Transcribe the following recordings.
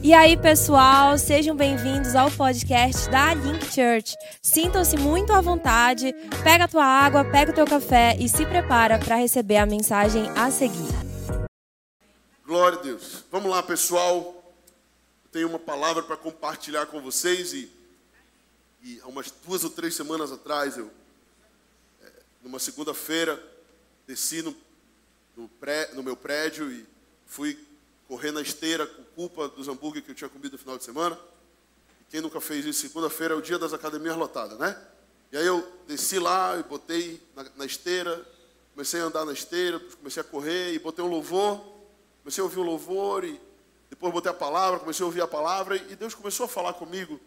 E aí, pessoal, sejam bem-vindos ao podcast da Link Church. Sintam-se muito à vontade, pega a tua água, pega o teu café e se prepara para receber a mensagem a seguir. Glória a Deus. Vamos lá, pessoal. Eu tenho uma palavra para compartilhar com vocês e, e há umas duas ou três semanas atrás, eu, é, numa segunda-feira, desci no, no, pré, no meu prédio e fui correr na esteira com culpa dos hambúrguer que eu tinha comido no final de semana. Quem nunca fez isso, segunda-feira é o dia das academias lotadas, né? E aí eu desci lá e botei na, na esteira, comecei a andar na esteira, comecei a correr e botei um louvor, comecei a ouvir um louvor e depois botei a palavra, comecei a ouvir a palavra e Deus começou a falar comigo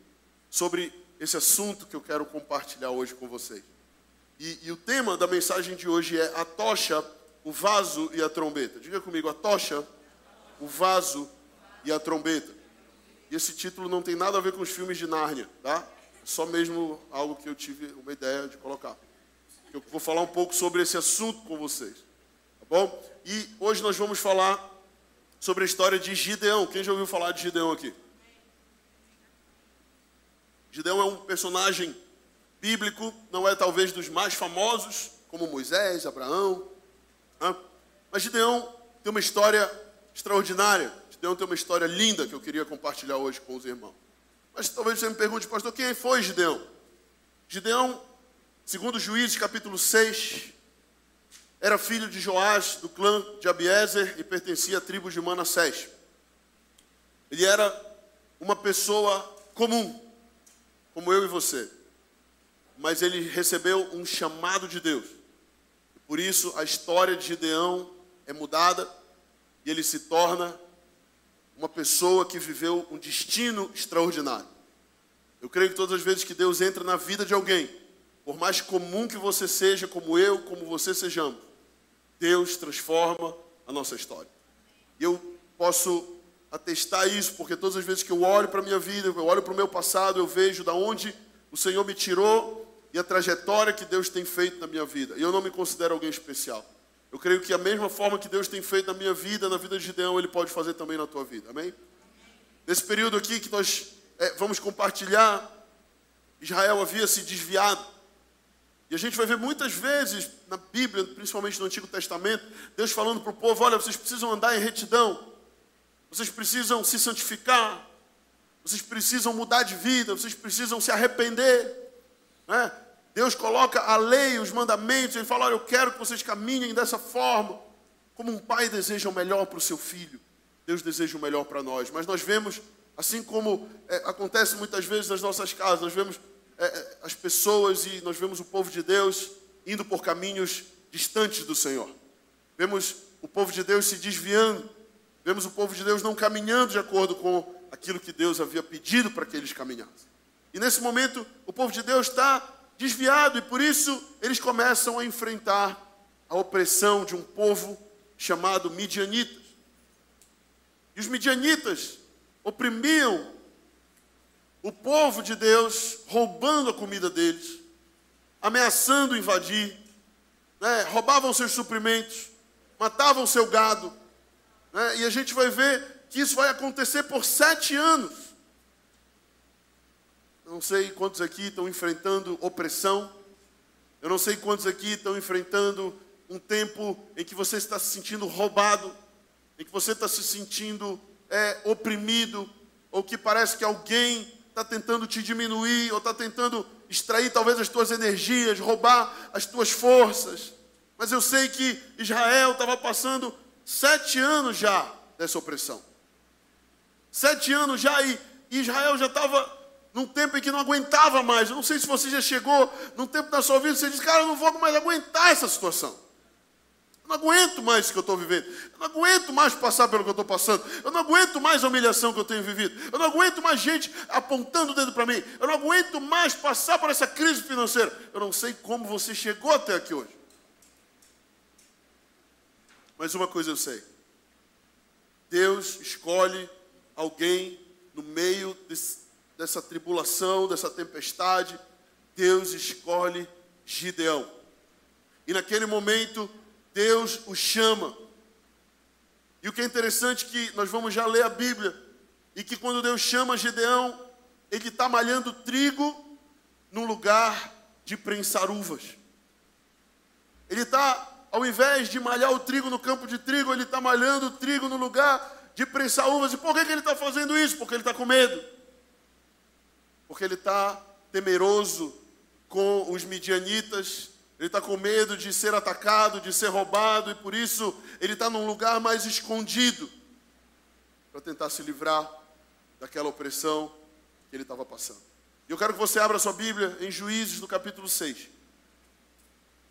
sobre esse assunto que eu quero compartilhar hoje com vocês. E, e, o tema da mensagem de hoje é a tocha, o vaso e a trombeta. Diga comigo, a tocha, o vaso e a trombeta. E esse título não tem nada a ver com os filmes de Nárnia, tá? É só mesmo algo que eu tive uma ideia de colocar. Eu vou falar um pouco sobre esse assunto com vocês, tá bom? E hoje nós vamos falar sobre a história de Gideão. Quem já ouviu falar de Gideão aqui? Gideão é um personagem bíblico, não é talvez dos mais famosos, como Moisés, Abraão, né? mas Gideão tem uma história extraordinária. Gideão tem uma história linda que eu queria compartilhar hoje com os irmãos. Mas talvez você me pergunte, pastor, quem foi Gideão? Gideão, segundo Juízes, capítulo 6, era filho de Joás, do clã de Abiezer, e pertencia à tribo de Manassés. Ele era uma pessoa comum, como eu e você. Mas ele recebeu um chamado de Deus. Por isso, a história de Gideão é mudada e ele se torna uma pessoa que viveu um destino extraordinário. Eu creio que todas as vezes que Deus entra na vida de alguém, por mais comum que você seja, como eu, como você sejamos, Deus transforma a nossa história. E eu posso atestar isso, porque todas as vezes que eu olho para a minha vida, eu olho para o meu passado, eu vejo da onde o Senhor me tirou e a trajetória que Deus tem feito na minha vida. E eu não me considero alguém especial. Eu creio que a mesma forma que Deus tem feito na minha vida, na vida de Gideão, Ele pode fazer também na tua vida. Amém? Nesse período aqui que nós é, vamos compartilhar, Israel havia se desviado. E a gente vai ver muitas vezes na Bíblia, principalmente no Antigo Testamento, Deus falando para o povo: olha, vocês precisam andar em retidão, vocês precisam se santificar, vocês precisam mudar de vida, vocês precisam se arrepender. Né? Deus coloca a lei, os mandamentos, ele fala: Olha, eu quero que vocês caminhem dessa forma. Como um pai deseja o melhor para o seu filho, Deus deseja o melhor para nós. Mas nós vemos, assim como é, acontece muitas vezes nas nossas casas, nós vemos é, é as pessoas e nós vemos o povo de Deus indo por caminhos distantes do Senhor. Vemos o povo de Deus se desviando, vemos o povo de Deus não caminhando de acordo com aquilo que Deus havia pedido para que eles caminhassem. E nesse momento, o povo de Deus está desviado e por isso eles começam a enfrentar a opressão de um povo chamado Midianitas. E os midianitas oprimiam o povo de Deus, roubando a comida deles, ameaçando invadir, né? roubavam seus suprimentos, matavam seu gado. Né? E a gente vai ver que isso vai acontecer por sete anos. Não sei quantos aqui estão enfrentando opressão. Eu não sei quantos aqui estão enfrentando um tempo em que você está se sentindo roubado, em que você está se sentindo é, oprimido, ou que parece que alguém está tentando te diminuir, ou está tentando extrair talvez as tuas energias, roubar as tuas forças. Mas eu sei que Israel estava passando sete anos já dessa opressão. Sete anos já e Israel já estava num tempo em que não aguentava mais. Eu não sei se você já chegou num tempo da sua vida, você diz, cara, eu não vou mais aguentar essa situação. Eu não aguento mais o que eu estou vivendo. Eu não aguento mais passar pelo que eu estou passando. Eu não aguento mais a humilhação que eu tenho vivido. Eu não aguento mais gente apontando o dedo para mim. Eu não aguento mais passar por essa crise financeira. Eu não sei como você chegou até aqui hoje. Mas uma coisa eu sei. Deus escolhe alguém no meio desse, dessa tribulação, dessa tempestade, Deus escolhe Gideão. E naquele momento, Deus o chama. E o que é interessante é que nós vamos já ler a Bíblia. e que quando Deus chama Gideão, ele está malhando trigo no lugar de prensar uvas. Ele está, ao invés de malhar o trigo no campo de trigo, ele está malhando o trigo no lugar de prensar uvas. E por que, que ele está fazendo isso? Porque ele está com medo. Porque ele está temeroso com os midianitas, ele está com medo de ser atacado, de ser roubado, e por isso ele está num lugar mais escondido para tentar se livrar daquela opressão que ele estava passando. E eu quero que você abra sua Bíblia em Juízes, no capítulo 6.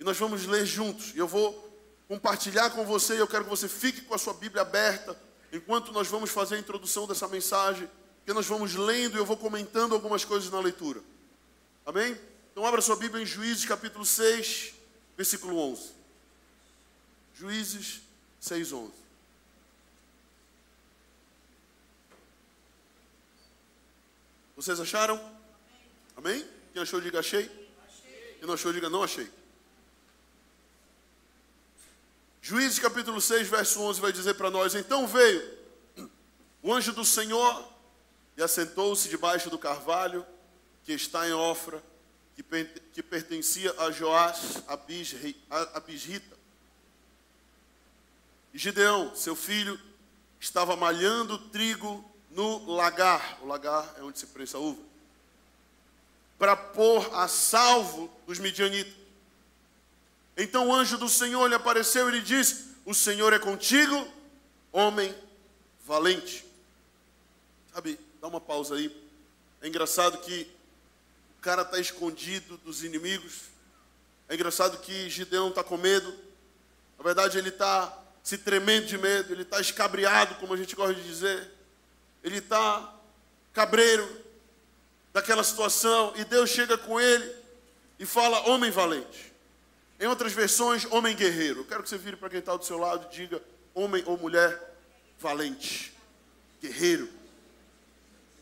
E nós vamos ler juntos. E eu vou compartilhar com você, e eu quero que você fique com a sua Bíblia aberta, enquanto nós vamos fazer a introdução dessa mensagem, que nós vamos lendo e eu vou comentando algumas coisas na leitura. Amém? Então abra sua Bíblia em Juízes capítulo 6, versículo 11. Juízes 6, 11. Vocês acharam? Amém? Quem achou, diga achei. Quem não achou, diga não achei. Juízes capítulo 6, verso 11 vai dizer para nós: Então veio o anjo do Senhor e assentou-se debaixo do carvalho que está em Ofra, que, pertencia a Joás, a Bisrita. E Gideão, seu filho, estava malhando trigo no lagar. O lagar é onde se prensa a uva. Para pôr a salvo dos midianitas. Então o anjo do Senhor lhe apareceu e lhe disse: O Senhor é contigo, homem valente. Sabe, dá uma pausa aí. É engraçado que o cara está escondido dos inimigos. É engraçado que Gideão está com medo. Na verdade, ele está se tremendo de medo, ele está escabriado, como a gente gosta de dizer ele está cabreiro daquela situação, e Deus chega com ele e fala: homem valente. Em outras versões, homem guerreiro. Eu quero que você vire para quem está do seu lado e diga: homem ou mulher valente, guerreiro.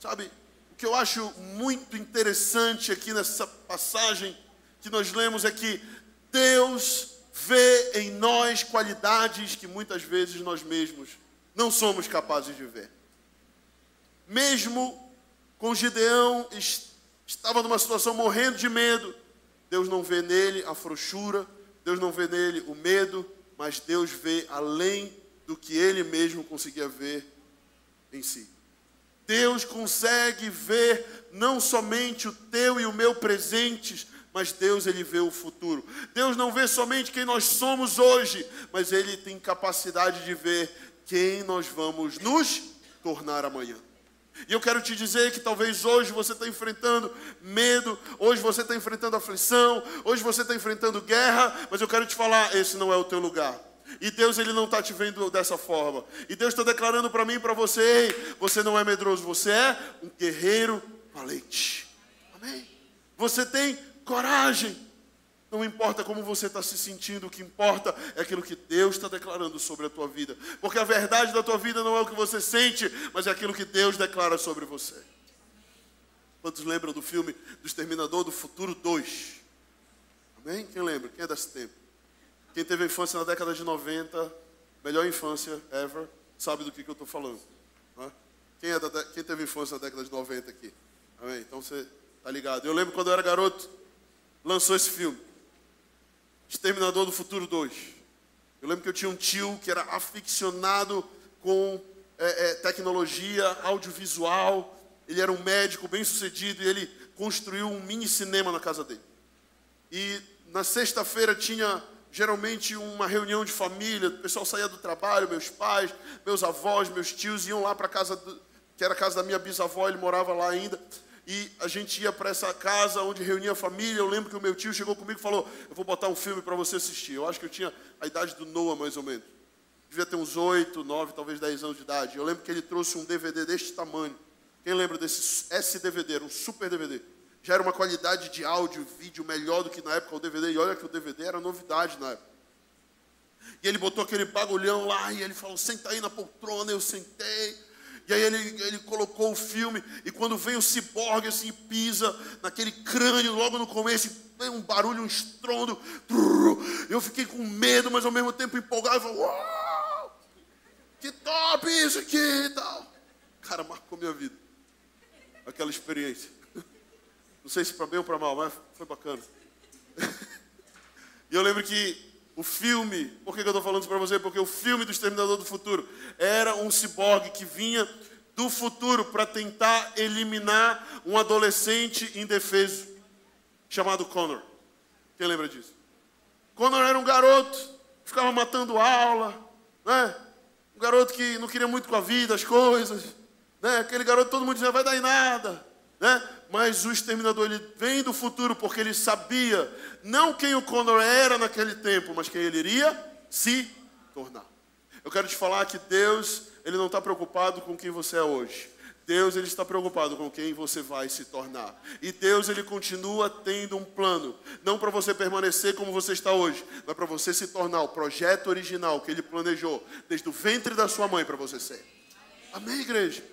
Sabe, o que eu acho muito interessante aqui nessa passagem que nós lemos é que Deus vê em nós qualidades que muitas vezes nós mesmos não somos capazes de ver mesmo com Gideão, estava numa situação morrendo de medo. Deus não vê nele a frouxura, Deus não vê nele o medo, mas Deus vê além do que ele mesmo conseguia ver em si. Deus consegue ver não somente o teu e o meu presentes, mas Deus ele vê o futuro. Deus não vê somente quem nós somos hoje, mas ele tem capacidade de ver quem nós vamos nos tornar amanhã. E eu quero te dizer que talvez hoje você está enfrentando medo, hoje você está enfrentando aflição, hoje você está enfrentando guerra, mas eu quero te falar: esse não é o teu lugar. E Deus ele não está te vendo dessa forma. E Deus está declarando para mim e para você: ei, você não é medroso, você é um guerreiro valente. Amém? Você tem coragem. Não importa como você está se sentindo, o que importa é aquilo que Deus está declarando sobre a tua vida. Porque a verdade da tua vida não é o que você sente, mas é aquilo que Deus declara sobre você. Quantos lembram do filme do Exterminador do Futuro 2? Amém? Quem lembra? Quem é desse tempo? Quem teve infância na década de 90, melhor infância ever, sabe do que, que eu estou falando. Quem, é da, quem teve infância na década de 90 aqui? Amém? Então você está ligado. Eu lembro quando eu era garoto, lançou esse filme. Exterminador do Futuro 2. Eu lembro que eu tinha um tio que era aficionado com é, é, tecnologia audiovisual. Ele era um médico bem sucedido e ele construiu um mini cinema na casa dele. E na sexta-feira tinha geralmente uma reunião de família, o pessoal saía do trabalho, meus pais, meus avós, meus tios iam lá para a casa, do, que era a casa da minha bisavó, ele morava lá ainda e a gente ia para essa casa onde reunia a família. Eu lembro que o meu tio chegou comigo e falou: Eu vou botar um filme para você assistir. Eu acho que eu tinha a idade do Noah, mais ou menos. Devia ter uns 8, 9, talvez 10 anos de idade. Eu lembro que ele trouxe um DVD deste tamanho. Quem lembra desse S-DVD? Era um super DVD. Já era uma qualidade de áudio, vídeo melhor do que na época o DVD. E olha que o DVD era novidade na época. E ele botou aquele bagulhão lá e ele falou: Senta aí na poltrona. Eu sentei. E aí ele, ele colocou o filme, e quando vem o ciborgue assim, pisa naquele crânio logo no começo, vem um barulho, um estrondo. Eu fiquei com medo, mas ao mesmo tempo empolgado. Eu Uau! Que top isso aqui e tal. Cara, marcou minha vida. Aquela experiência. Não sei se para bem ou para mal, mas foi bacana. e eu lembro que o filme, por que, eu estou falando isso para você? Porque o filme do Exterminador do Futuro era um ciborgue que vinha do futuro para tentar eliminar um adolescente indefeso chamado Connor. Quem lembra disso? Connor era um garoto ficava matando aula, né? Um garoto que não queria muito com a vida, as coisas, né? Aquele garoto todo mundo dizia vai dar em nada, né? Mas o exterminador ele vem do futuro porque ele sabia não quem o Connor era naquele tempo, mas quem ele iria se tornar. Eu quero te falar que Deus ele não está preocupado com quem você é hoje. Deus ele está preocupado com quem você vai se tornar. E Deus ele continua tendo um plano, não para você permanecer como você está hoje, mas para você se tornar o projeto original que ele planejou desde o ventre da sua mãe para você ser. Amém, igreja.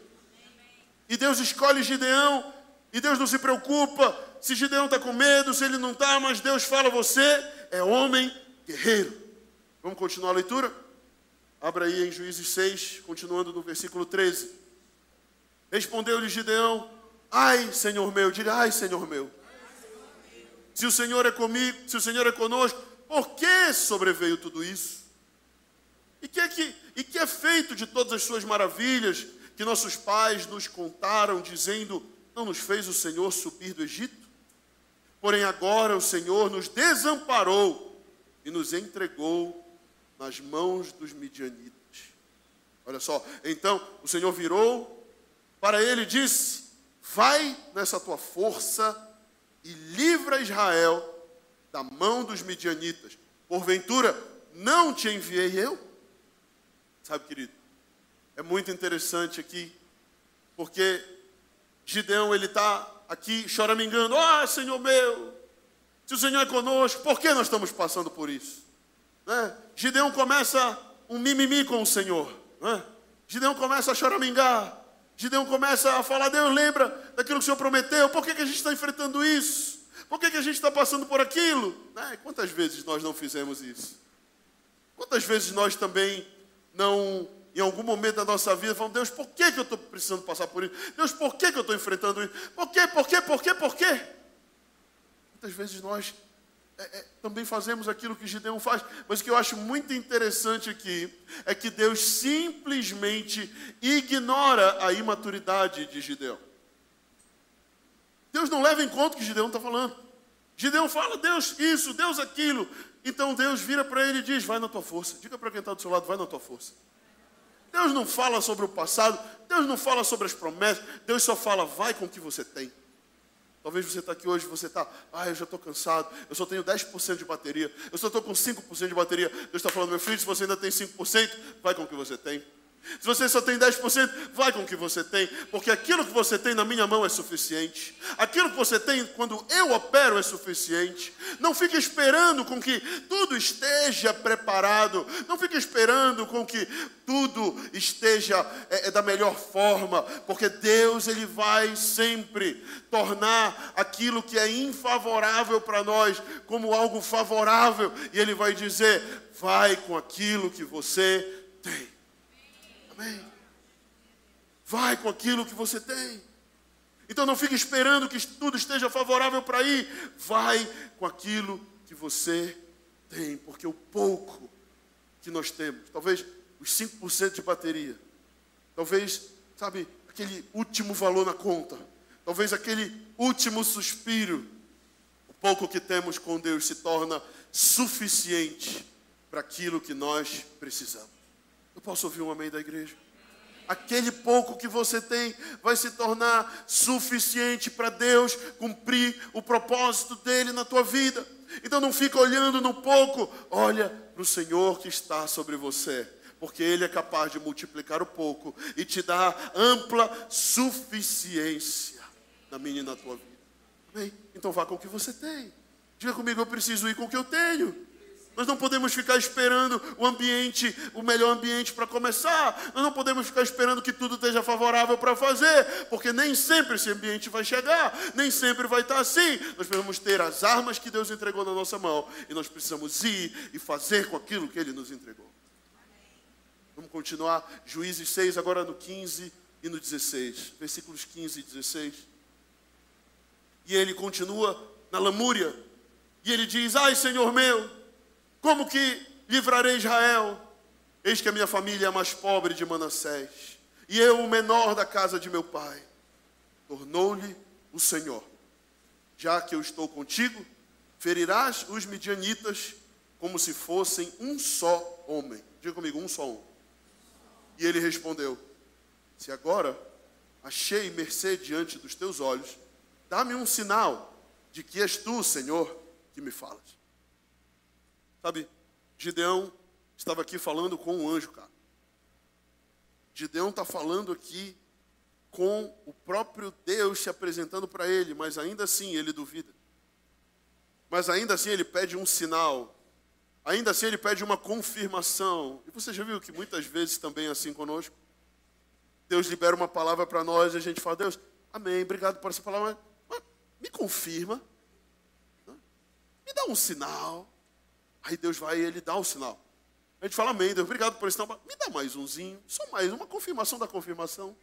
E Deus escolhe Gideão, e Deus não se preocupa se Gideão está com medo, se ele não está, mas Deus fala: você é homem guerreiro. Vamos continuar a leitura? Abra aí em Juízes 6, continuando no versículo 13. Respondeu-lhe Gideão: Ai, Senhor meu, diga: Ai, Senhor meu. Se o Senhor é comigo, se o Senhor é conosco, por que sobreveio tudo isso? E que é, que, e que é feito de todas as suas maravilhas que nossos pais nos contaram, dizendo: Não nos fez o Senhor subir do Egito? Porém, agora o Senhor nos desamparou e nos entregou nas mãos dos midianitas. Olha só, então o Senhor virou para ele e disse: Vai nessa tua força e livra Israel da mão dos midianitas. Porventura, não te enviei eu? Sabe, querido, é muito interessante aqui, porque Gideão ele está aqui choramingando: Ah, Senhor meu, se o Senhor é conosco, por que nós estamos passando por isso? Né? Gideão começa um mimimi com o Senhor. Né? Gideão começa a choramingar. Gideão começa a falar: Deus, lembra daquilo que o Senhor prometeu? Por que, que a gente está enfrentando isso? Por que, que a gente está passando por aquilo? Né? Quantas vezes nós não fizemos isso? Quantas vezes nós também não, em algum momento da nossa vida, falamos: Deus, por que, que eu estou precisando passar por isso? Deus, por que, que eu estou enfrentando isso? Por quê, por quê, por quê, por quê? Quantas vezes nós é, é, também fazemos aquilo que Gideão faz. Mas o que eu acho muito interessante aqui é que Deus simplesmente ignora a imaturidade de Gideão. Deus não leva em conta o que Gideão está falando. Gideão fala, Deus isso, Deus aquilo. Então Deus vira para ele e diz: Vai na tua força. Diga para quem está do seu lado: Vai na tua força. Deus não fala sobre o passado, Deus não fala sobre as promessas, Deus só fala: Vai com o que você tem. Talvez você está aqui hoje, você está, ah, eu já estou cansado, eu só tenho 10% de bateria, eu só estou com 5% de bateria. Deus está falando, meu filho, se você ainda tem 5%, vai com o que você tem. Se você só tem 10%, vai com o que você tem, porque aquilo que você tem na minha mão é suficiente. Aquilo que você tem quando eu opero é suficiente. Não fique esperando com que tudo esteja preparado. Não fique esperando com que tudo esteja é, é da melhor forma, porque Deus ele vai sempre tornar aquilo que é infavorável para nós como algo favorável e ele vai dizer: "Vai com aquilo que você tem". Amém. Vai com aquilo que você tem. Então não fique esperando que tudo esteja favorável para ir. Vai com aquilo que você tem, porque o pouco que nós temos, talvez os 5% de bateria, talvez, sabe, aquele último valor na conta, talvez aquele último suspiro, o pouco que temos com Deus se torna suficiente para aquilo que nós precisamos. Eu posso ouvir um amém da igreja? Aquele pouco que você tem vai se tornar suficiente para Deus cumprir o propósito dele na tua vida. Então não fica olhando no pouco, olha para o Senhor que está sobre você, porque Ele é capaz de multiplicar o pouco e te dar ampla suficiência na minha e na tua vida. Amém? Então vá com o que você tem. Diga comigo, eu preciso ir com o que eu tenho. Nós não podemos ficar esperando o ambiente, o melhor ambiente para começar. Nós não podemos ficar esperando que tudo esteja favorável para fazer, porque nem sempre esse ambiente vai chegar, nem sempre vai estar assim. Nós precisamos ter as armas que Deus entregou na nossa mão e nós precisamos ir e fazer com aquilo que Ele nos entregou. Vamos continuar, Juízes 6, agora no 15 e no 16, versículos 15 e 16. E ele continua na lamúria, e ele diz: Ai, Senhor meu, como que livrarei Israel? Eis que a minha família é a mais pobre de Manassés, e eu o menor da casa de meu pai. Tornou-lhe o Senhor: Já que eu estou contigo, ferirás os midianitas como se fossem um só homem. Diga comigo, um só homem. E ele respondeu: Se agora achei mercê diante dos teus olhos, dá-me um sinal de que és tu, Senhor, que me falas. Sabe, Gideão estava aqui falando com um anjo, cara. Gideão está falando aqui com o próprio Deus se apresentando para ele, mas ainda assim ele duvida. Mas ainda assim ele pede um sinal. Ainda assim ele pede uma confirmação. E você já viu que muitas vezes também é assim conosco? Deus libera uma palavra para nós e a gente fala, Deus, amém, obrigado por essa palavra, mas me confirma. Me dá um sinal. Aí Deus vai e ele dá o sinal. A gente fala, amém, Deus, obrigado por esse sinal. Me dá mais umzinho, só mais, uma confirmação da confirmação.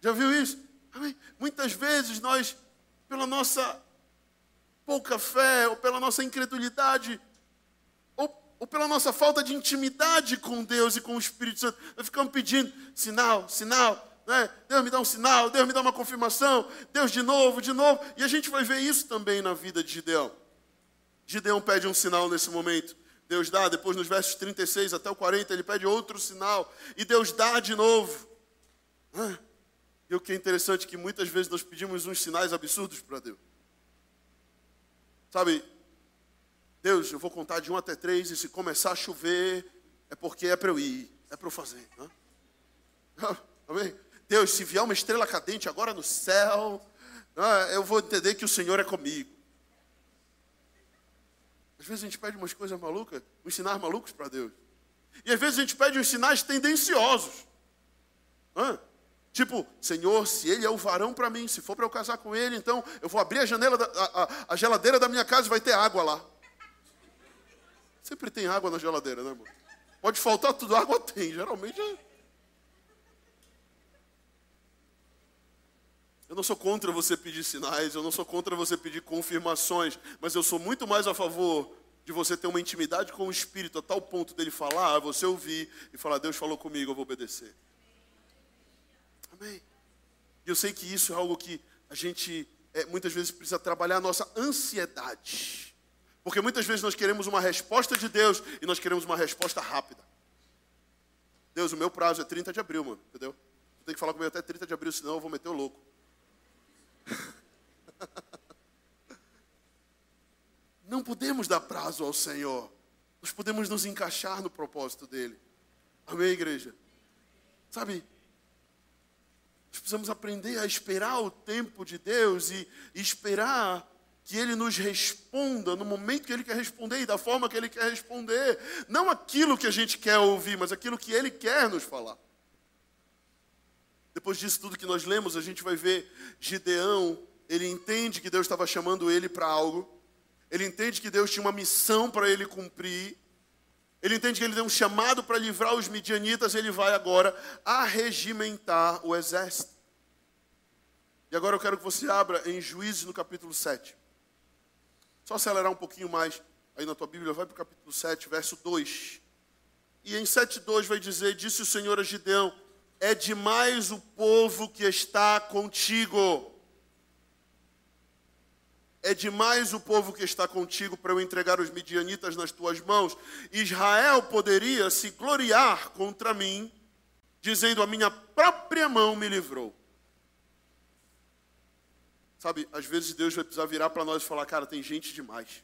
Já viu isso? Amém? Muitas vezes nós, pela nossa pouca fé, ou pela nossa incredulidade, ou, ou pela nossa falta de intimidade com Deus e com o Espírito Santo, nós ficamos pedindo sinal, sinal, né? Deus me dá um sinal, Deus me dá uma confirmação, Deus de novo, de novo. E a gente vai ver isso também na vida de Gideão. Gideão pede um sinal nesse momento. Deus dá, depois nos versos 36 até o 40, ele pede outro sinal. E Deus dá de novo. E o que é interessante é que muitas vezes nós pedimos uns sinais absurdos para Deus. Sabe, Deus, eu vou contar de um até três, e se começar a chover, é porque é para eu ir, é para eu fazer. Né? Amém? Deus, se vier uma estrela cadente agora no céu, eu vou entender que o Senhor é comigo. Às vezes a gente pede umas coisas malucas, uns sinais malucos para Deus. E às vezes a gente pede uns sinais tendenciosos. Hã? Tipo, Senhor, se ele é o varão para mim, se for para eu casar com ele, então eu vou abrir a janela, da, a, a, geladeira da minha casa e vai ter água lá. Sempre tem água na geladeira, né, amor? Pode faltar tudo, água tem, geralmente é. Eu não sou contra você pedir sinais, eu não sou contra você pedir confirmações, mas eu sou muito mais a favor de você ter uma intimidade com o Espírito a tal ponto dele falar, você ouvir e falar: Deus falou comigo, eu vou obedecer. Amém. E eu sei que isso é algo que a gente é, muitas vezes precisa trabalhar a nossa ansiedade. Porque muitas vezes nós queremos uma resposta de Deus e nós queremos uma resposta rápida. Deus, o meu prazo é 30 de abril, mano, entendeu? Tem que falar comigo até 30 de abril, senão eu vou meter o louco. Não podemos dar prazo ao Senhor. Nós podemos nos encaixar no propósito dele. Amém, igreja? Sabe, nós precisamos aprender a esperar o tempo de Deus e, e esperar que Ele nos responda no momento que Ele quer responder e da forma que Ele quer responder. Não aquilo que a gente quer ouvir, mas aquilo que Ele quer nos falar. Depois disso tudo que nós lemos, a gente vai ver Gideão, ele entende que Deus estava chamando ele para algo, ele entende que Deus tinha uma missão para ele cumprir, ele entende que ele tem um chamado para livrar os midianitas, ele vai agora arregimentar o exército. E agora eu quero que você abra em Juízes no capítulo 7. Só acelerar um pouquinho mais aí na tua Bíblia, vai para o capítulo 7, verso 2. E em 7,2 vai dizer: Disse o Senhor a Gideão: É demais o povo que está contigo. É demais o povo que está contigo para eu entregar os midianitas nas tuas mãos. Israel poderia se gloriar contra mim, dizendo: A minha própria mão me livrou. Sabe, às vezes Deus vai precisar virar para nós e falar: Cara, tem gente demais.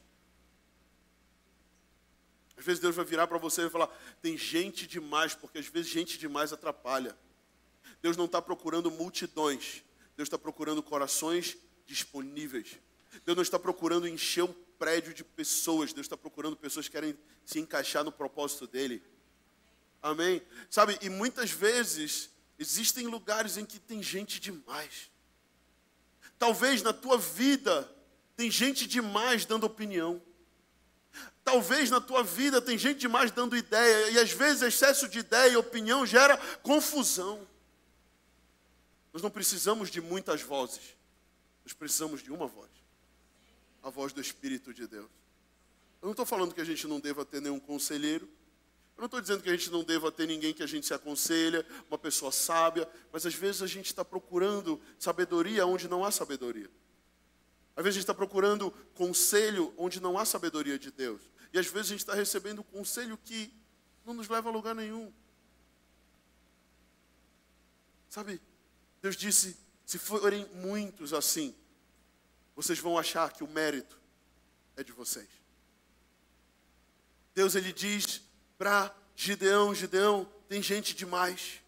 Às vezes Deus vai virar para você e falar: Tem gente demais, porque às vezes gente demais atrapalha. Deus não está procurando multidões, Deus está procurando corações disponíveis. Deus não está procurando encher um prédio de pessoas, Deus está procurando pessoas que querem se encaixar no propósito dele. Amém? Sabe, e muitas vezes existem lugares em que tem gente demais. Talvez na tua vida tem gente demais dando opinião. Talvez na tua vida tem gente demais dando ideia, e às vezes excesso de ideia e opinião gera confusão. Nós não precisamos de muitas vozes. Nós precisamos de uma voz. A voz do Espírito de Deus. Eu não estou falando que a gente não deva ter nenhum conselheiro. Eu não estou dizendo que a gente não deva ter ninguém que a gente se aconselha, uma pessoa sábia, mas às vezes a gente está procurando sabedoria onde não há sabedoria. Às vezes a gente está procurando conselho onde não há sabedoria de Deus. E às vezes a gente está recebendo conselho que não nos leva a lugar nenhum. Sabe, Deus disse: se forem muitos assim, vocês vão achar que o mérito é de vocês. Deus ele diz para Gideão: Gideão, tem gente demais.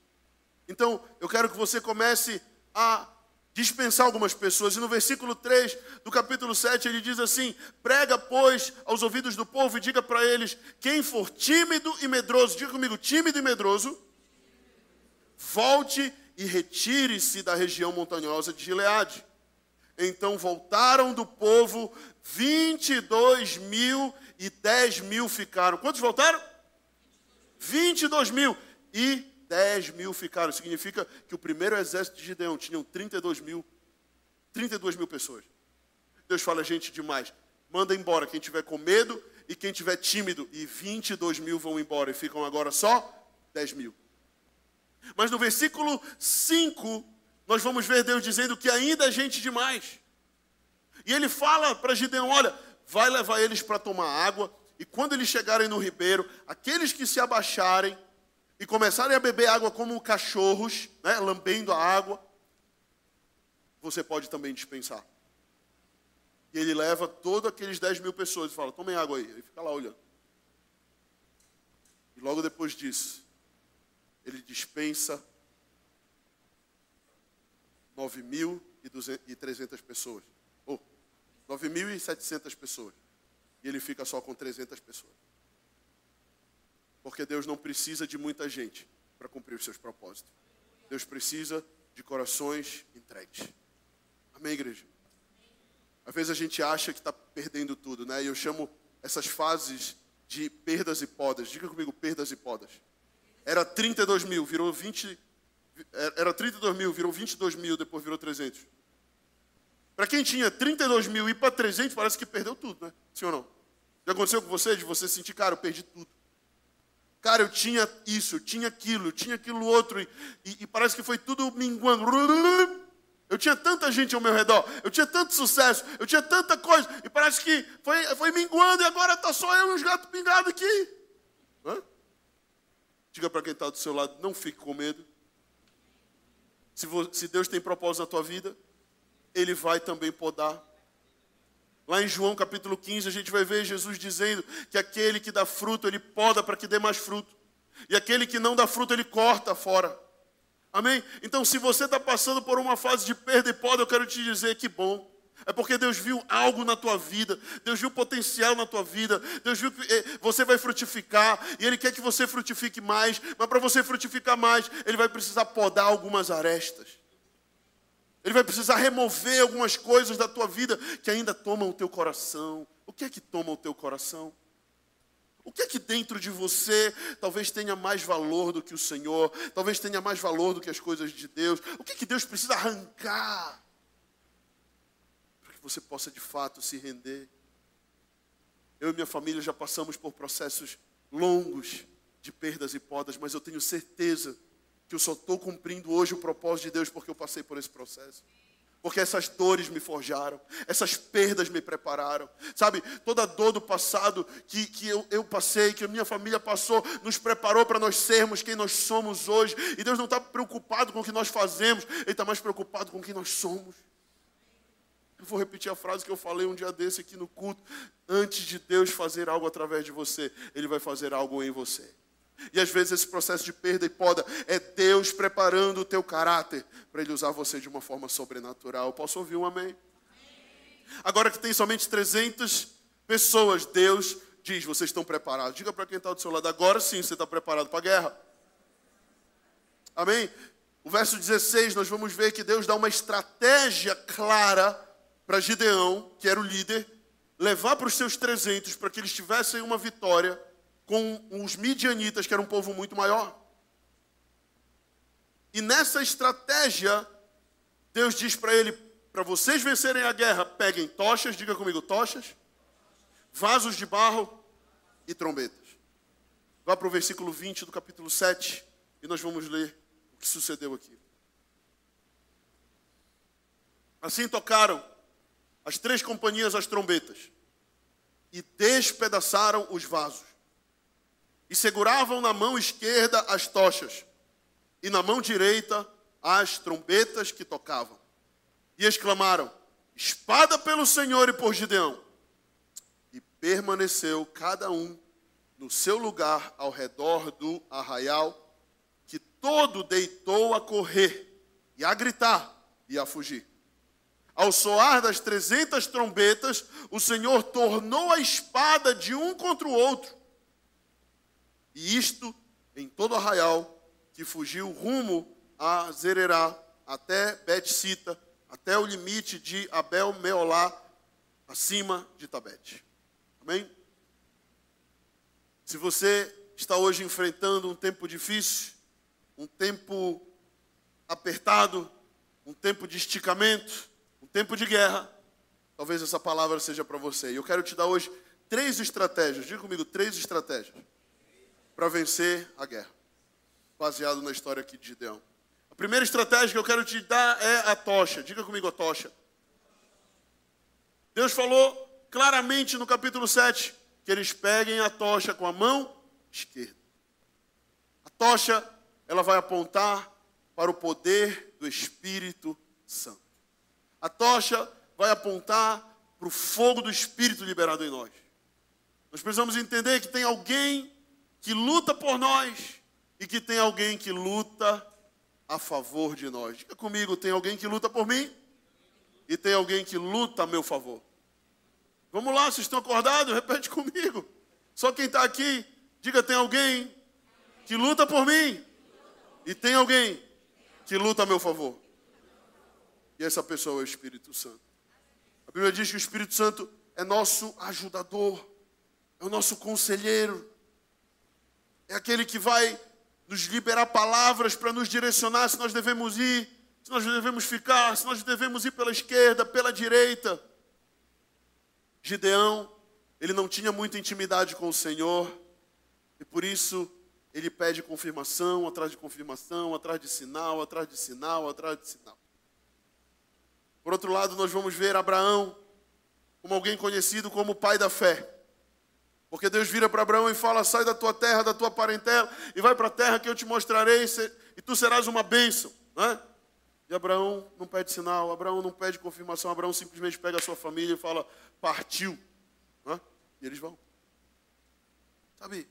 Então, eu quero que você comece a dispensar algumas pessoas. E no versículo 3 do capítulo 7 ele diz assim: Prega, pois, aos ouvidos do povo e diga para eles: quem for tímido e medroso, diga comigo, tímido e medroso, volte e retire-se da região montanhosa de Gileade. Então voltaram do povo 22 mil e 10 mil ficaram. Quantos voltaram? 22 mil. E 10 mil ficaram. Significa que o primeiro exército de Gideão tinham 32 mil. 32 mil pessoas. Deus fala, gente, demais. Manda embora quem tiver com medo e quem tiver tímido. E 22 mil vão embora e ficam agora só 10 mil. Mas no versículo 5, nós vamos ver Deus dizendo que ainda é gente demais. E ele fala para Gideão: olha, vai levar eles para tomar água, e quando eles chegarem no ribeiro, aqueles que se abaixarem e começarem a beber água como cachorros, né, lambendo a água, você pode também dispensar. E ele leva todos aqueles 10 mil pessoas e fala: tomem água aí. Ele fica lá olhando. E logo depois disso, ele dispensa 9.300 pessoas. Ou oh, 9.700 pessoas. E ele fica só com 300 pessoas. Porque Deus não precisa de muita gente para cumprir os seus propósitos. Deus precisa de corações entregues. Amém, igreja? Às vezes a gente acha que está perdendo tudo, né? E eu chamo essas fases de perdas e podas. Diga comigo, perdas e podas. Era 32 mil, virou 20. Era 32 mil, virou 22 mil, depois virou 300. Para quem tinha 32 mil e para 300, parece que perdeu tudo, né? Sim ou não? Já aconteceu com você de você sentir, cara, eu perdi tudo. Cara, eu tinha isso, eu tinha aquilo, eu tinha aquilo outro, e, e, e parece que foi tudo minguando. Eu tinha tanta gente ao meu redor, eu tinha tanto sucesso, eu tinha tanta coisa, e parece que foi, foi minguando, e agora está só eu e uns gatos pingados aqui. Hã? Diga para quem está do seu lado, não fique com medo. Se, se Deus tem propósito na tua vida, Ele vai também podar. Lá em João capítulo 15, a gente vai ver Jesus dizendo que aquele que dá fruto, ele poda para que dê mais fruto. E aquele que não dá fruto, ele corta fora. Amém? Então, se você está passando por uma fase de perda e poda, eu quero te dizer que bom. É porque Deus viu algo na tua vida, Deus viu potencial na tua vida, Deus viu que eh, você vai frutificar e Ele quer que você frutifique mais, mas para você frutificar mais, Ele vai precisar podar algumas arestas. Ele vai precisar remover algumas coisas da tua vida que ainda tomam o teu coração. O que é que toma o teu coração? O que é que dentro de você talvez tenha mais valor do que o Senhor, talvez tenha mais valor do que as coisas de Deus? O que é que Deus precisa arrancar? Você possa de fato se render. Eu e minha família já passamos por processos longos de perdas e podas, mas eu tenho certeza que eu só estou cumprindo hoje o propósito de Deus porque eu passei por esse processo. Porque essas dores me forjaram, essas perdas me prepararam. Sabe, toda dor do passado que, que eu, eu passei, que a minha família passou, nos preparou para nós sermos quem nós somos hoje. E Deus não está preocupado com o que nós fazemos, Ele está mais preocupado com quem nós somos. Eu vou repetir a frase que eu falei um dia desse aqui no culto. Antes de Deus fazer algo através de você, Ele vai fazer algo em você. E às vezes esse processo de perda e poda é Deus preparando o teu caráter para Ele usar você de uma forma sobrenatural. Posso ouvir um amém? Agora que tem somente 300 pessoas, Deus diz: vocês estão preparados. Diga para quem está do seu lado, agora sim você está preparado para a guerra. Amém? O verso 16, nós vamos ver que Deus dá uma estratégia clara para Gideão, que era o líder, levar para os seus 300 para que eles tivessem uma vitória com os midianitas, que era um povo muito maior. E nessa estratégia, Deus diz para ele: para vocês vencerem a guerra, peguem tochas, diga comigo, tochas, vasos de barro e trombetas. Vá para o versículo 20 do capítulo 7 e nós vamos ler o que sucedeu aqui. Assim tocaram as três companhias as trombetas e despedaçaram os vasos. E seguravam na mão esquerda as tochas e na mão direita as trombetas que tocavam. E exclamaram: Espada pelo Senhor e por Gideão. E permaneceu cada um no seu lugar ao redor do arraial, que todo deitou a correr e a gritar e a fugir. Ao soar das trezentas trombetas, o Senhor tornou a espada de um contra o outro. E isto em todo o arraial que fugiu rumo a Zererá, até Bet-Sita, até o limite de Abel-Meolá, acima de Tabete. Amém? Se você está hoje enfrentando um tempo difícil, um tempo apertado, um tempo de esticamento, tempo de guerra, talvez essa palavra seja para você. E eu quero te dar hoje três estratégias, diga comigo, três estratégias para vencer a guerra, baseado na história aqui de Gideão. A primeira estratégia que eu quero te dar é a tocha, diga comigo a tocha. Deus falou claramente no capítulo 7 que eles peguem a tocha com a mão esquerda. A tocha, ela vai apontar para o poder do Espírito Santo. A tocha vai apontar para o fogo do Espírito liberado em nós. Nós precisamos entender que tem alguém que luta por nós e que tem alguém que luta a favor de nós. Diga comigo, tem alguém que luta por mim e tem alguém que luta a meu favor. Vamos lá, vocês estão acordados? Repete comigo. Só quem está aqui, diga: tem alguém que luta por mim e tem alguém que luta a meu favor. E essa pessoa é o Espírito Santo. A Bíblia diz que o Espírito Santo é nosso ajudador, é o nosso conselheiro, é aquele que vai nos liberar palavras para nos direcionar se nós devemos ir, se nós devemos ficar, se nós devemos ir pela esquerda, pela direita. Gideão, ele não tinha muita intimidade com o Senhor, e por isso ele pede confirmação, atrás de confirmação, atrás de sinal, atrás de sinal, atrás de sinal. Por outro lado, nós vamos ver Abraão como alguém conhecido como pai da fé. Porque Deus vira para Abraão e fala: sai da tua terra, da tua parentela, e vai para a terra que eu te mostrarei, e tu serás uma bênção. Né? E Abraão não pede sinal, Abraão não pede confirmação, Abraão simplesmente pega a sua família e fala: partiu. Né? E eles vão. Sabe,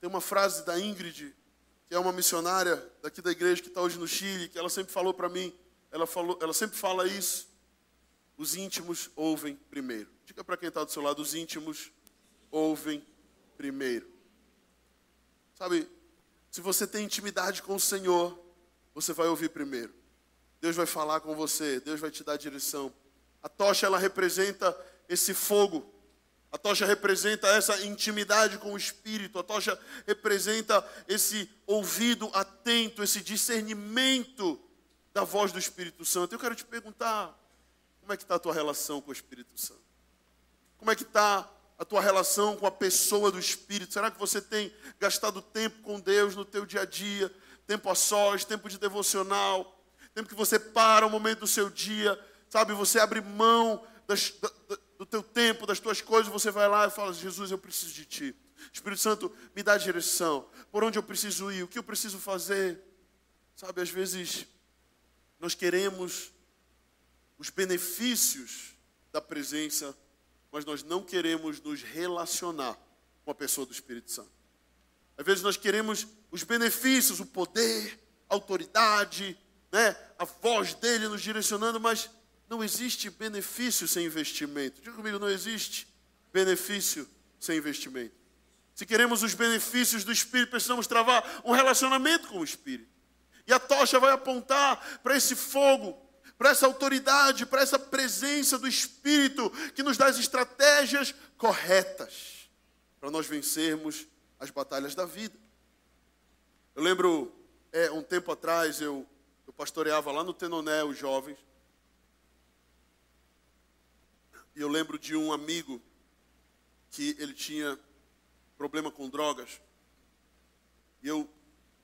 tem uma frase da Ingrid, que é uma missionária daqui da igreja que está hoje no Chile, que ela sempre falou para mim, ela, falou, ela sempre fala isso. Os íntimos ouvem primeiro. Diga para quem está do seu lado, os íntimos ouvem primeiro. Sabe, se você tem intimidade com o Senhor, você vai ouvir primeiro. Deus vai falar com você, Deus vai te dar direção. A tocha ela representa esse fogo. A tocha representa essa intimidade com o Espírito. A tocha representa esse ouvido atento, esse discernimento da voz do Espírito Santo. Eu quero te perguntar, como é que está a tua relação com o Espírito Santo? Como é que está a tua relação com a pessoa do Espírito? Será que você tem gastado tempo com Deus no teu dia a dia? Tempo a sós, tempo de devocional, tempo que você para o momento do seu dia, sabe? Você abre mão das, da, do teu tempo, das tuas coisas, você vai lá e fala: Jesus, eu preciso de ti. Espírito Santo, me dá direção. Por onde eu preciso ir? O que eu preciso fazer? Sabe, às vezes nós queremos os benefícios da presença, mas nós não queremos nos relacionar com a pessoa do Espírito Santo. Às vezes nós queremos os benefícios, o poder, a autoridade, né, a voz dele nos direcionando, mas não existe benefício sem investimento. Diga comigo, não existe benefício sem investimento. Se queremos os benefícios do Espírito, precisamos travar um relacionamento com o Espírito. E a tocha vai apontar para esse fogo, para essa autoridade, para essa presença do Espírito que nos dá as estratégias corretas para nós vencermos as batalhas da vida. Eu lembro, é, um tempo atrás, eu, eu pastoreava lá no Tenoné os jovens. E eu lembro de um amigo que ele tinha problema com drogas. E eu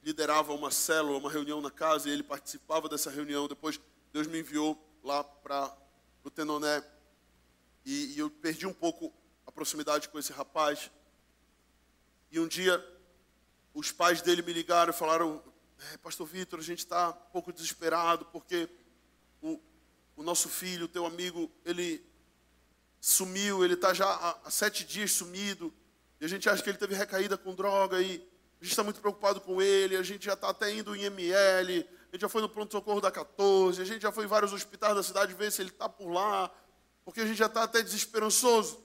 liderava uma célula, uma reunião na casa, e ele participava dessa reunião. Depois, Deus me enviou lá para o Tenoné. E, e eu perdi um pouco a proximidade com esse rapaz. E um dia, os pais dele me ligaram e falaram: é, Pastor Vitor, a gente está um pouco desesperado porque o, o nosso filho, o teu amigo, ele sumiu, ele está já há, há, sete dias sumido, e a gente acha que ele teve recaída com droga, e a gente está muito preocupado com ele, a gente já está até indo em ML, a gente já foi no pronto-socorro da 14, a gente já foi em vários hospitais da cidade ver se ele está por lá, porque a gente já está até desesperançoso.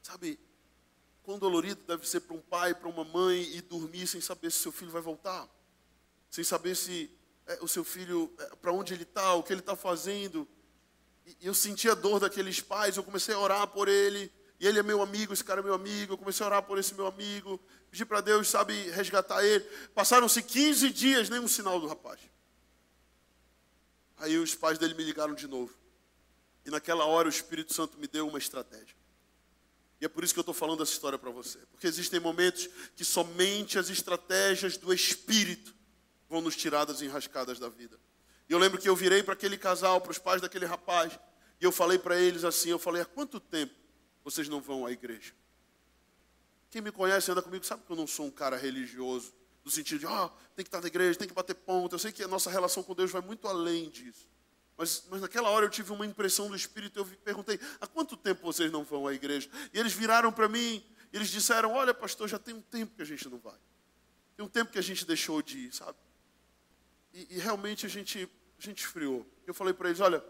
Sabe, quão dolorido deve ser para um pai, para uma mãe, e dormir sem saber se seu filho vai voltar, sem saber se é, o seu filho, é, para onde ele está, o que ele está fazendo. E eu senti a dor daqueles pais, eu comecei a orar por ele. E ele é meu amigo, esse cara é meu amigo. Eu comecei a orar por esse meu amigo. Pedi para Deus, sabe, resgatar ele. Passaram-se 15 dias, nenhum sinal do rapaz. Aí os pais dele me ligaram de novo. E naquela hora o Espírito Santo me deu uma estratégia. E é por isso que eu estou falando essa história para você. Porque existem momentos que somente as estratégias do Espírito vão nos tirar das enrascadas da vida. E eu lembro que eu virei para aquele casal, para os pais daquele rapaz, e eu falei para eles assim, eu falei, há quanto tempo vocês não vão à igreja? Quem me conhece anda comigo sabe que eu não sou um cara religioso, no sentido de, ó, oh, tem que estar na igreja, tem que bater ponto. Eu sei que a nossa relação com Deus vai muito além disso. Mas, mas naquela hora eu tive uma impressão do Espírito, eu perguntei, há quanto tempo vocês não vão à igreja? E eles viraram para mim, eles disseram, olha pastor, já tem um tempo que a gente não vai. Tem um tempo que a gente deixou de ir, sabe? E, e realmente a gente, a gente esfriou. Eu falei para eles: olha,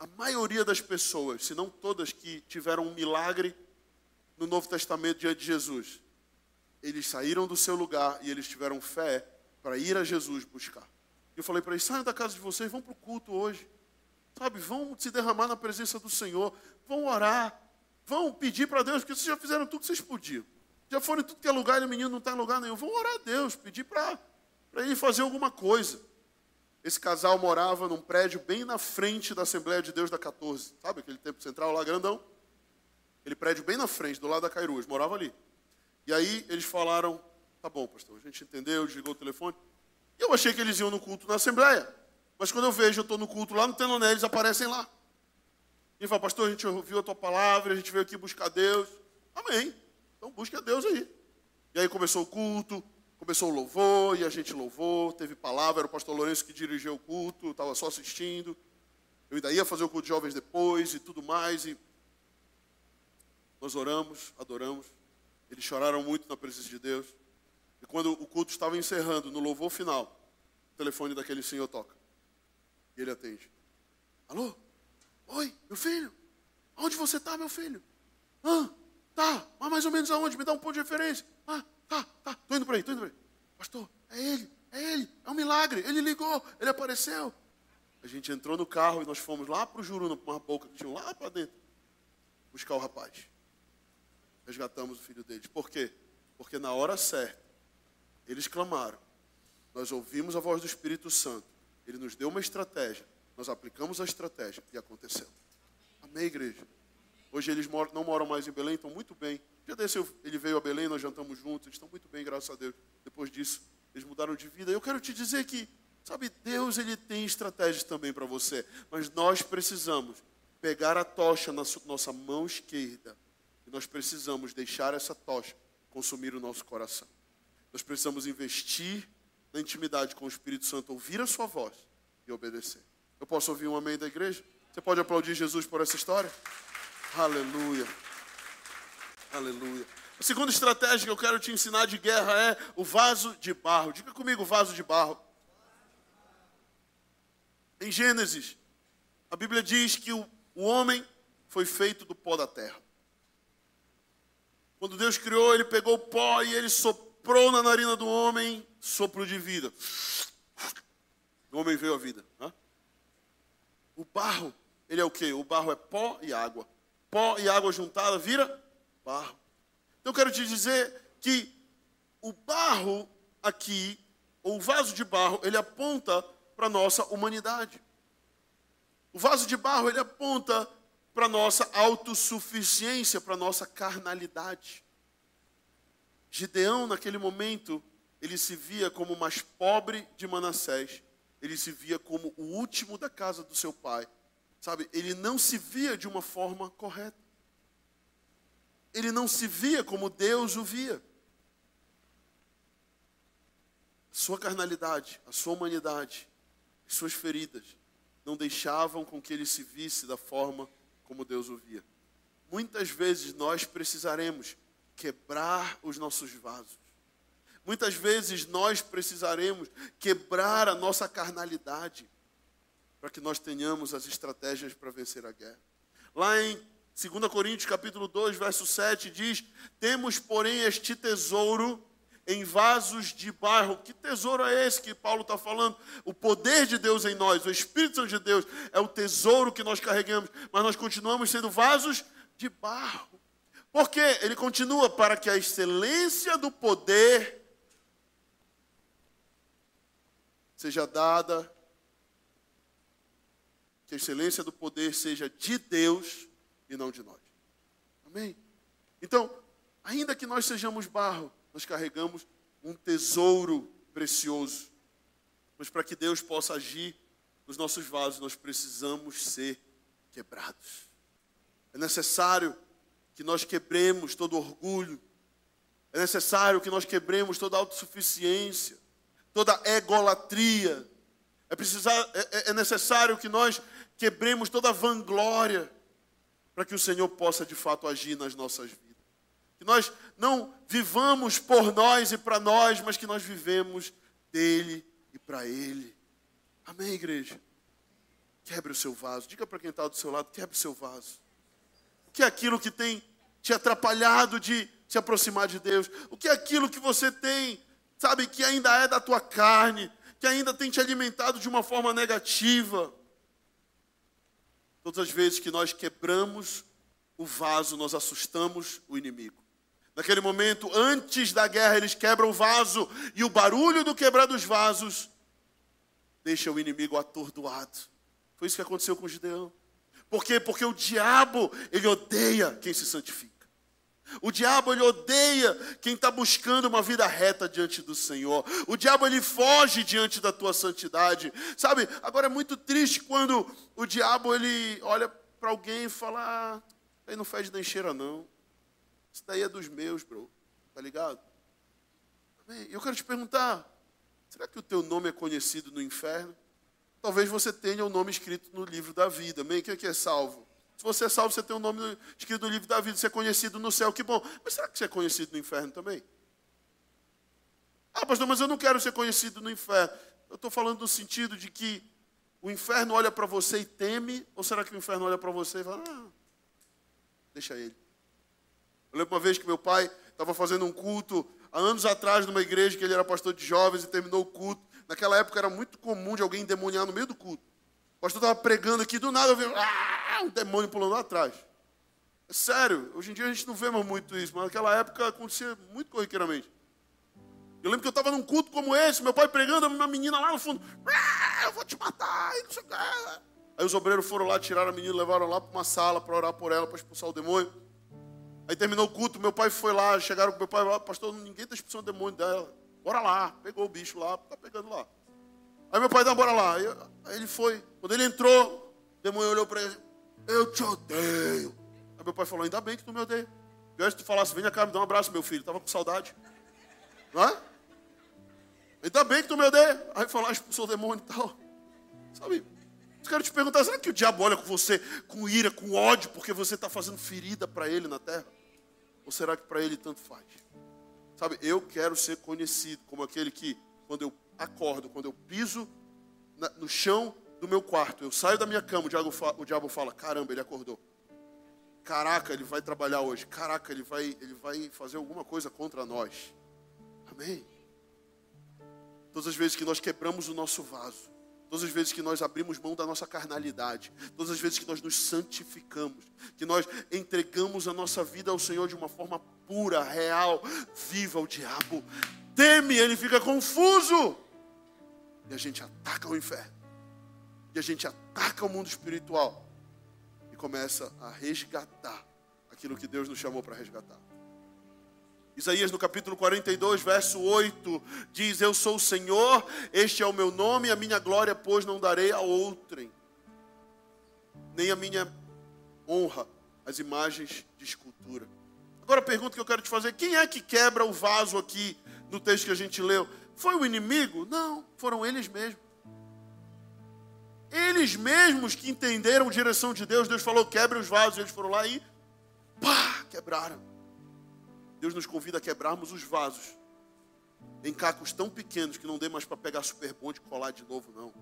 a maioria das pessoas, se não todas, que tiveram um milagre no Novo Testamento diante de Jesus, eles saíram do seu lugar e eles tiveram fé para ir a Jesus buscar. Eu falei para eles: saiam da casa de vocês, vão para o culto hoje. Sabe, vão se derramar na presença do Senhor, vão orar, vão pedir para Deus, porque vocês já fizeram tudo que vocês podiam. Já foram em tudo que é lugar e o menino não está em lugar nenhum. Vão orar a Deus, pedir para ele fazer alguma coisa. Esse casal morava num prédio bem na frente da Assembleia de Deus da 14. Sabe aquele templo central lá, grandão? Aquele prédio bem na frente, do lado da Cairus, morava ali. E aí eles falaram, tá bom, pastor, a gente entendeu, desligou o telefone. E eu achei que eles iam no culto na Assembleia. Mas quando eu vejo, eu estou no culto lá no Tenoné, eles aparecem lá. E fala, pastor, a gente ouviu a tua palavra, a gente veio aqui buscar Deus. Amém. Então busque a Deus aí. E aí começou o culto, Começou o louvor e a gente louvou, teve palavra, era o pastor Lourenço que dirigiu o culto, estava só assistindo. Eu ainda ia fazer o culto de jovens depois e tudo mais. E nós oramos, adoramos. Eles choraram muito na presença de Deus. E quando o culto estava encerrando, no louvor final, o telefone daquele senhor toca. E ele atende. Alô? Oi, meu filho? Onde você está, meu filho? Ah, tá, mas mais ou menos aonde? Me dá um ponto de referência. Ah, Tá, tá, tô indo para aí, tô indo para aí. Pastor, é ele, é ele, é um milagre. Ele ligou, ele apareceu. A gente entrou no carro e nós fomos lá para o Juruna, para uma boca que tinha lá para dentro, buscar o rapaz. Resgatamos o filho deles. Por quê? Porque na hora certa, eles clamaram. Nós ouvimos a voz do Espírito Santo. Ele nos deu uma estratégia. Nós aplicamos a estratégia e aconteceu. Amém, igreja? Hoje eles não moram mais em Belém, estão muito bem. Já desse ele veio a Belém, nós jantamos juntos, eles estão muito bem, graças a Deus. Depois disso, eles mudaram de vida. Eu quero te dizer que, sabe, Deus ele tem estratégias também para você, mas nós precisamos pegar a tocha na nossa mão esquerda e nós precisamos deixar essa tocha consumir o nosso coração. Nós precisamos investir na intimidade com o Espírito Santo, ouvir a sua voz e obedecer. Eu posso ouvir um amém da igreja? Você pode aplaudir Jesus por essa história? Aleluia. Aleluia. A segunda estratégia que eu quero te ensinar de guerra é o vaso de barro. Diga comigo, vaso de barro. Em Gênesis, a Bíblia diz que o, o homem foi feito do pó da terra. Quando Deus criou, ele pegou o pó e ele soprou na narina do homem sopro de vida. O homem veio à vida. O barro, ele é o que? O barro é pó e água. Pó e água juntada vira barro. Então eu quero te dizer que o barro aqui, ou o vaso de barro, ele aponta para a nossa humanidade. O vaso de barro, ele aponta para nossa autossuficiência, para nossa carnalidade. Gideão, naquele momento, ele se via como o mais pobre de Manassés. Ele se via como o último da casa do seu pai. Sabe, ele não se via de uma forma correta. Ele não se via como Deus o via. Sua carnalidade, a sua humanidade, as suas feridas não deixavam com que ele se visse da forma como Deus o via. Muitas vezes nós precisaremos quebrar os nossos vasos. Muitas vezes nós precisaremos quebrar a nossa carnalidade para que nós tenhamos as estratégias para vencer a guerra. Lá em 2 Coríntios capítulo 2, verso 7 diz: "Temos, porém, este tesouro em vasos de barro". Que tesouro é esse que Paulo está falando? O poder de Deus em nós, o Espírito Santo de Deus é o tesouro que nós carregamos, mas nós continuamos sendo vasos de barro. Porque ele continua para que a excelência do poder seja dada, que a excelência do poder seja de Deus e não de nós. Amém? Então, ainda que nós sejamos barro, nós carregamos um tesouro precioso. Mas para que Deus possa agir nos nossos vasos, nós precisamos ser quebrados. É necessário que nós quebremos todo orgulho. É necessário que nós quebremos toda autossuficiência toda egolatria. É, precisar, é, é, é necessário que nós quebremos toda vanglória para que o Senhor possa de fato agir nas nossas vidas. Que nós não vivamos por nós e para nós, mas que nós vivemos dele e para ele. Amém, igreja? Quebre o seu vaso. Diga para quem está do seu lado: quebre o seu vaso. O que é aquilo que tem te atrapalhado de se aproximar de Deus? O que é aquilo que você tem sabe, que ainda é da tua carne, que ainda tem te alimentado de uma forma negativa. Todas as vezes que nós quebramos o vaso, nós assustamos o inimigo. Naquele momento, antes da guerra, eles quebram o vaso e o barulho do quebrar dos vasos deixa o inimigo atordoado. Foi isso que aconteceu com Gideão. Por quê? Porque o diabo, ele odeia quem se santifica. O diabo ele odeia quem está buscando uma vida reta diante do Senhor. O diabo ele foge diante da tua santidade. Sabe? Agora é muito triste quando o diabo ele olha para alguém e fala: ah, aí não faz nem cheira não. Isso daí é dos meus, bro. Tá ligado? Eu quero te perguntar: será que o teu nome é conhecido no inferno? Talvez você tenha o nome escrito no livro da vida. Amém? Quem é que é salvo? Se você é salvo, você tem o um nome escrito no livro da vida, você é conhecido no céu, que bom. Mas será que você é conhecido no inferno também? Ah, pastor, mas eu não quero ser conhecido no inferno. Eu estou falando no sentido de que o inferno olha para você e teme, ou será que o inferno olha para você e fala, ah, deixa ele. Eu lembro uma vez que meu pai estava fazendo um culto, há anos atrás, numa igreja que ele era pastor de jovens e terminou o culto. Naquela época era muito comum de alguém endemoniar no meio do culto. O pastor estava pregando aqui, do nada eu vi ah, um demônio pulando lá atrás. É sério, hoje em dia a gente não vê mais muito isso, mas naquela época acontecia muito corriqueiramente. Eu lembro que eu estava num culto como esse, meu pai pregando, uma menina lá no fundo, ah, eu vou te matar, e não sei o que. Aí os obreiros foram lá, tiraram a menina, levaram lá para uma sala para orar por ela, para expulsar o demônio. Aí terminou o culto, meu pai foi lá, chegaram com meu pai lá, pastor, ninguém está expulsando o demônio dela. Bora lá, pegou o bicho lá, está pegando lá. Aí meu pai, dá, bora lá. Aí ele foi. Quando ele entrou, o demônio olhou para ele. Eu te odeio. Aí meu pai falou, ainda bem que tu me odeia. Pior se tu falasse, vem cá, me dá um abraço, meu filho. Tava com saudade. Não é? Ainda bem que tu me odeia. Aí falou, expulsou o demônio e tal. Sabe? Eu quero te perguntar, será que o diabo olha com você com ira, com ódio, porque você está fazendo ferida para ele na terra? Ou será que para ele tanto faz? Sabe, eu quero ser conhecido como aquele que, quando eu acordo, quando eu piso no chão do meu quarto, eu saio da minha cama, o diabo, fala, o diabo fala: caramba, ele acordou. Caraca, ele vai trabalhar hoje. Caraca, ele vai, ele vai fazer alguma coisa contra nós. Amém. Todas as vezes que nós quebramos o nosso vaso, todas as vezes que nós abrimos mão da nossa carnalidade, todas as vezes que nós nos santificamos, que nós entregamos a nossa vida ao Senhor de uma forma pura, real, viva, o diabo teme, ele fica confuso. E a gente ataca o inferno. E a gente ataca o mundo espiritual. E começa a resgatar aquilo que Deus nos chamou para resgatar. Isaías no capítulo 42, verso 8, diz: Eu sou o Senhor, este é o meu nome, a minha glória, pois não darei a outrem, nem a minha honra, as imagens de escultura. Agora a pergunta que eu quero te fazer: quem é que quebra o vaso aqui no texto que a gente leu? Foi o inimigo? Não, foram eles mesmos. Eles mesmos que entenderam a direção de Deus, Deus falou: quebre os vasos, eles foram lá e pá, quebraram. Deus nos convida a quebrarmos os vasos em cacos tão pequenos que não dê mais para pegar super bom e colar de novo, não.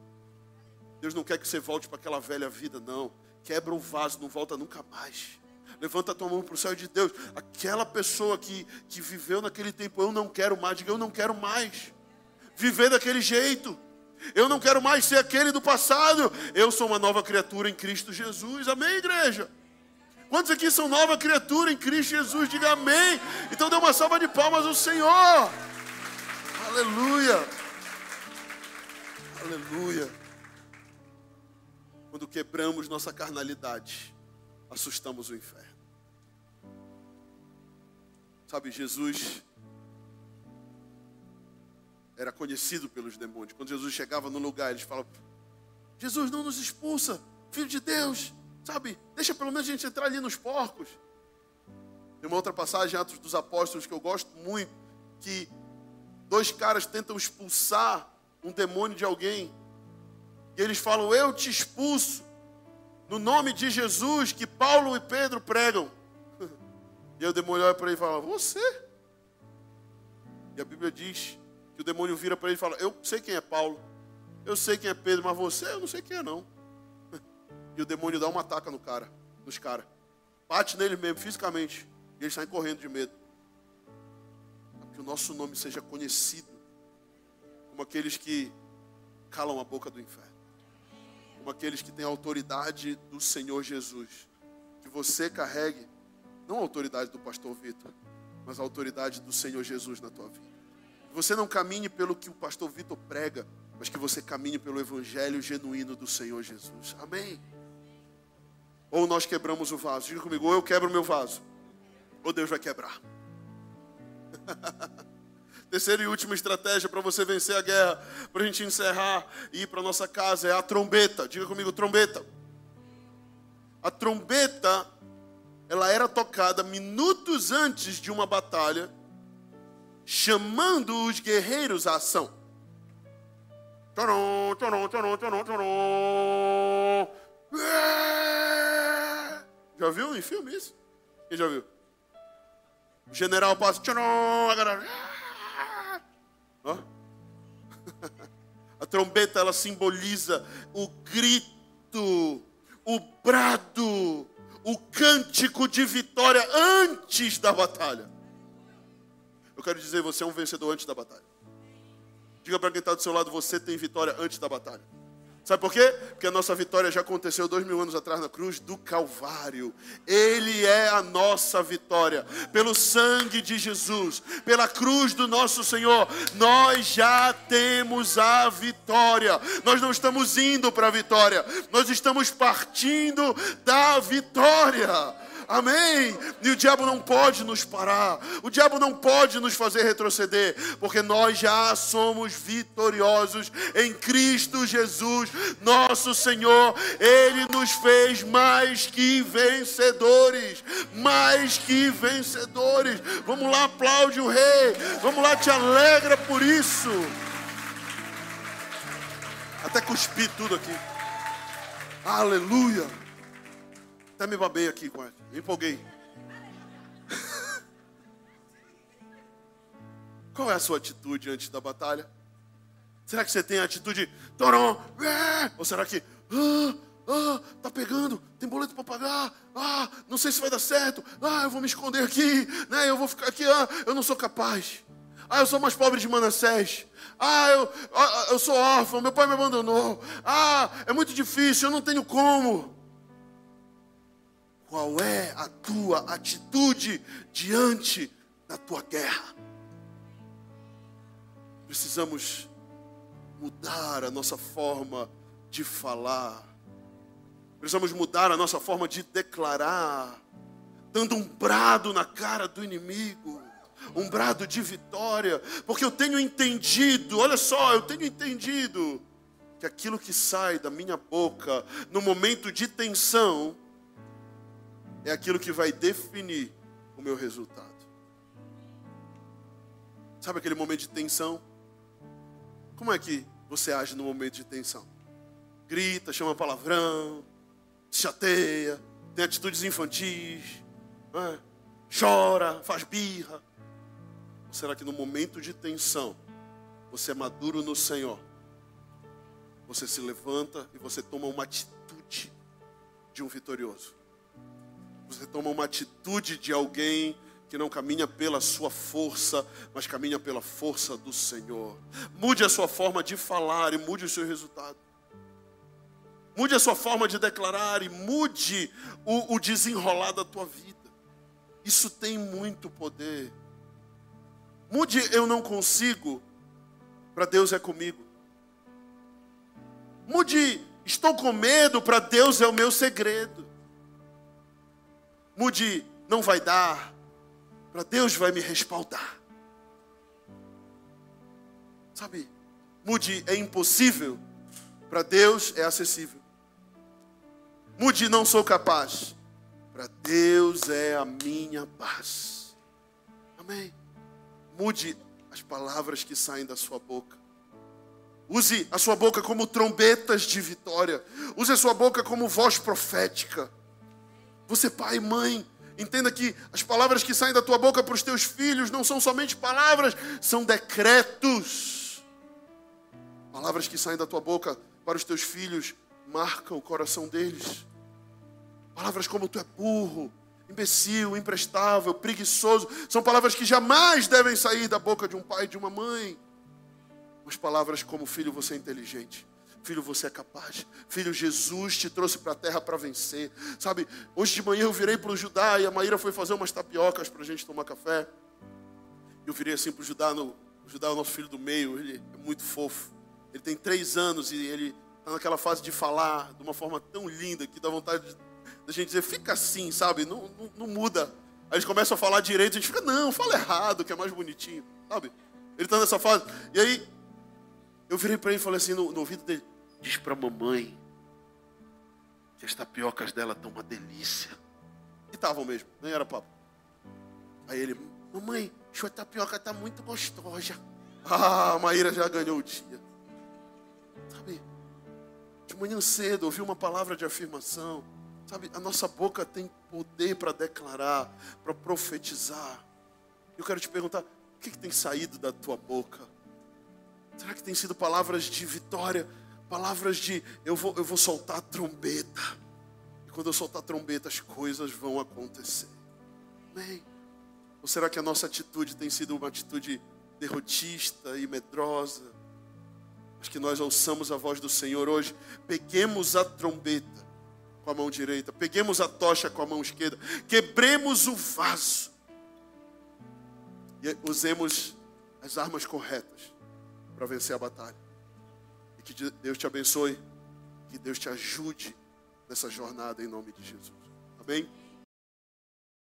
Deus não quer que você volte para aquela velha vida, não. Quebra o vaso, não volta nunca mais. Levanta a tua mão para o céu de Deus. Aquela pessoa que, que viveu naquele tempo, eu não quero mais. Diga, eu não quero mais viver daquele jeito. Eu não quero mais ser aquele do passado. Eu sou uma nova criatura em Cristo Jesus. Amém, igreja? Quantos aqui são nova criatura em Cristo Jesus? Diga amém. Então dê uma salva de palmas ao Senhor. Aleluia. Aleluia. Quando quebramos nossa carnalidade, assustamos o inferno. Sabe, Jesus era conhecido pelos demônios. Quando Jesus chegava no lugar, eles falavam: Jesus não nos expulsa, filho de Deus. Sabe, deixa pelo menos a gente entrar ali nos porcos. Tem uma outra passagem, Atos dos Apóstolos, que eu gosto muito, que dois caras tentam expulsar um demônio de alguém. E eles falam, eu te expulso, no nome de Jesus, que Paulo e Pedro pregam. E o demônio olha para ele e fala, você? E a Bíblia diz que o demônio vira para ele e fala, eu sei quem é Paulo, eu sei quem é Pedro, mas você eu não sei quem é não. E o demônio dá uma ataca no cara, nos caras. Bate nele mesmo, fisicamente. E eles saem correndo de medo. Que o nosso nome seja conhecido como aqueles que calam a boca do inferno. Como aqueles que têm a autoridade do Senhor Jesus. Que você carregue, não a autoridade do pastor Vitor, mas a autoridade do Senhor Jesus na tua vida. Você não caminhe pelo que o pastor Vitor prega, mas que você caminhe pelo evangelho genuíno do Senhor Jesus. Amém. Ou nós quebramos o vaso. Diga comigo, ou eu quebro meu vaso, ou Deus vai quebrar. Terceira e última estratégia para você vencer a guerra, para a gente encerrar e ir para nossa casa, é a trombeta. Diga comigo, trombeta. A trombeta, ela era tocada minutos antes de uma batalha, chamando os guerreiros à ação. Tcharam. Já viu em filme isso? Quem já viu? O general passa. Tcharam, a galera. Ó. A trombeta ela simboliza o grito, o brado, o cântico de vitória antes da batalha. Eu quero dizer, você é um vencedor antes da batalha. Diga para quem está do seu lado, você tem vitória antes da batalha. Sabe por quê? Porque a nossa vitória já aconteceu dois mil anos atrás na cruz do Calvário. Ele é a nossa vitória. Pelo sangue de Jesus, pela cruz do nosso Senhor, nós já temos a vitória. Nós não estamos indo para a vitória, nós estamos partindo da vitória. Amém? E o diabo não pode nos parar, o diabo não pode nos fazer retroceder, porque nós já somos vitoriosos em Cristo Jesus, nosso Senhor. Ele nos fez mais que vencedores, mais que vencedores. Vamos lá, aplaude o Rei, vamos lá, te alegra por isso. Até cuspi tudo aqui. Aleluia. Até me babei aqui com ele. Me empolguei. Qual é a sua atitude antes da batalha? Será que você tem a atitude torom? É! Ou será que ah, ah, tá pegando, tem boleto para pagar, ah, não sei se vai dar certo, ah, eu vou me esconder aqui, né? Eu vou ficar aqui, ah, eu não sou capaz. Ah, eu sou mais pobre de Manassés. Ah, eu, ah, eu sou órfão, meu pai me abandonou. Ah, é muito difícil, eu não tenho como. Qual é a tua atitude diante da tua guerra? Precisamos mudar a nossa forma de falar. Precisamos mudar a nossa forma de declarar, dando um brado na cara do inimigo, um brado de vitória, porque eu tenho entendido, olha só, eu tenho entendido que aquilo que sai da minha boca no momento de tensão é aquilo que vai definir o meu resultado. Sabe aquele momento de tensão? Como é que você age no momento de tensão? Grita, chama palavrão, se chateia, tem atitudes infantis, é? chora, faz birra. Ou será que no momento de tensão você é maduro no Senhor? Você se levanta e você toma uma atitude de um vitorioso. Você toma uma atitude de alguém que não caminha pela sua força, mas caminha pela força do Senhor. Mude a sua forma de falar e mude o seu resultado. Mude a sua forma de declarar e mude o, o desenrolar da tua vida. Isso tem muito poder. Mude eu não consigo, para Deus é comigo. Mude estou com medo, para Deus é o meu segredo. Mude não vai dar, para Deus vai me respaldar. Sabe? Mude é impossível, para Deus é acessível. Mude não sou capaz, para Deus é a minha paz. Amém. Mude as palavras que saem da sua boca. Use a sua boca como trombetas de vitória. Use a sua boca como voz profética. Você, pai e mãe, Entenda que as palavras que saem da tua boca para os teus filhos não são somente palavras, são decretos. Palavras que saem da tua boca para os teus filhos marcam o coração deles. Palavras como tu é burro, imbecil, imprestável, preguiçoso, são palavras que jamais devem sair da boca de um pai e de uma mãe. Mas palavras como filho, você é inteligente. Filho, você é capaz. Filho, Jesus te trouxe para a terra para vencer. Sabe, hoje de manhã eu virei para o Judá e a Maíra foi fazer umas tapiocas para a gente tomar café. Eu virei assim para o Judá. No, o Judá é o nosso filho do meio, ele é muito fofo. Ele tem três anos e ele está naquela fase de falar de uma forma tão linda que dá vontade da gente dizer, fica assim, sabe? Não, não, não muda. Aí eles começam a falar direito, a gente fica, não, fala errado, que é mais bonitinho, sabe? Ele está nessa fase. E aí eu virei para ele e falei assim no, no ouvido dele: Diz para a mamãe que as tapiocas dela estão uma delícia. E estavam mesmo, nem era papo. Aí ele: Mamãe, sua tapioca está muito gostosa. Ah, a Maíra já ganhou o dia. Sabe, de manhã cedo ouvi uma palavra de afirmação. Sabe, a nossa boca tem poder para declarar, para profetizar. Eu quero te perguntar: o que, que tem saído da tua boca? Será que tem sido palavras de vitória? Palavras de eu vou, eu vou soltar a trombeta. E quando eu soltar a trombeta, as coisas vão acontecer. Amém? Ou será que a nossa atitude tem sido uma atitude derrotista e medrosa? Acho que nós ouçamos a voz do Senhor hoje. Peguemos a trombeta com a mão direita, peguemos a tocha com a mão esquerda, quebremos o vaso e usemos as armas corretas para vencer a batalha. Que Deus te abençoe, que Deus te ajude nessa jornada em nome de Jesus. Amém?